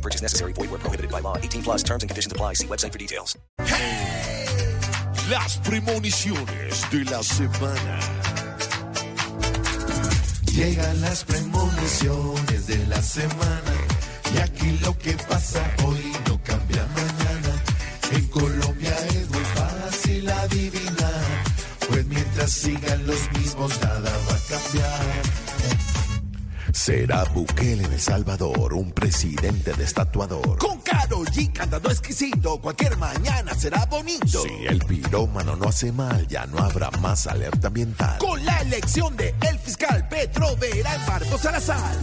Purchase necessary. Void where prohibited by law. 18 plus terms and conditions apply. See website for details. Las premoniciones de la semana. Llegan las premoniciones de la semana y aquí lo que pasa hoy no cambia mañana. En Colombia es muy fácil adivinar, pues mientras sigan los mismos nada va a cambiar. ¿Será Bukele en El Salvador un presidente destatuador? Con Karol G cantando exquisito, cualquier mañana será bonito. Si el pirómano no hace mal, ya no habrá más alerta ambiental. Con la elección de el fiscal Petro verá en Barcos Salazar.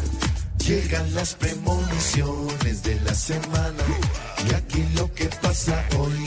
Llegan las premoniciones de la semana y aquí lo que pasa hoy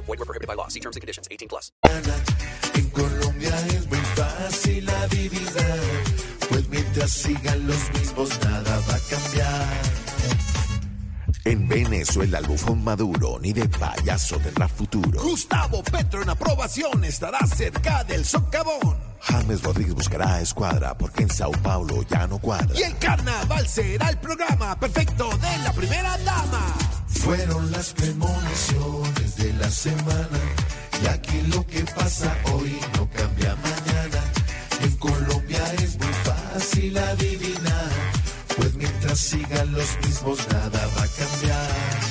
Void were prohibited by law. See terms and conditions. 18 plus. En Colombia es muy fácil adivinar, pues mientras sigan los mismos nada va a cambiar. En Venezuela el bufón maduro ni de payaso tendrá futuro. Gustavo Petro en aprobación estará cerca del socavón. James Rodríguez buscará escuadra porque en Sao Paulo ya no cuadra. Y el carnaval será el programa perfecto de la primera dama. Fueron las premoniciones de la semana y aquí lo que pasa hoy no cambia mañana. En Colombia es muy fácil adivinar, pues mientras sigan los mismos nada va a cambiar.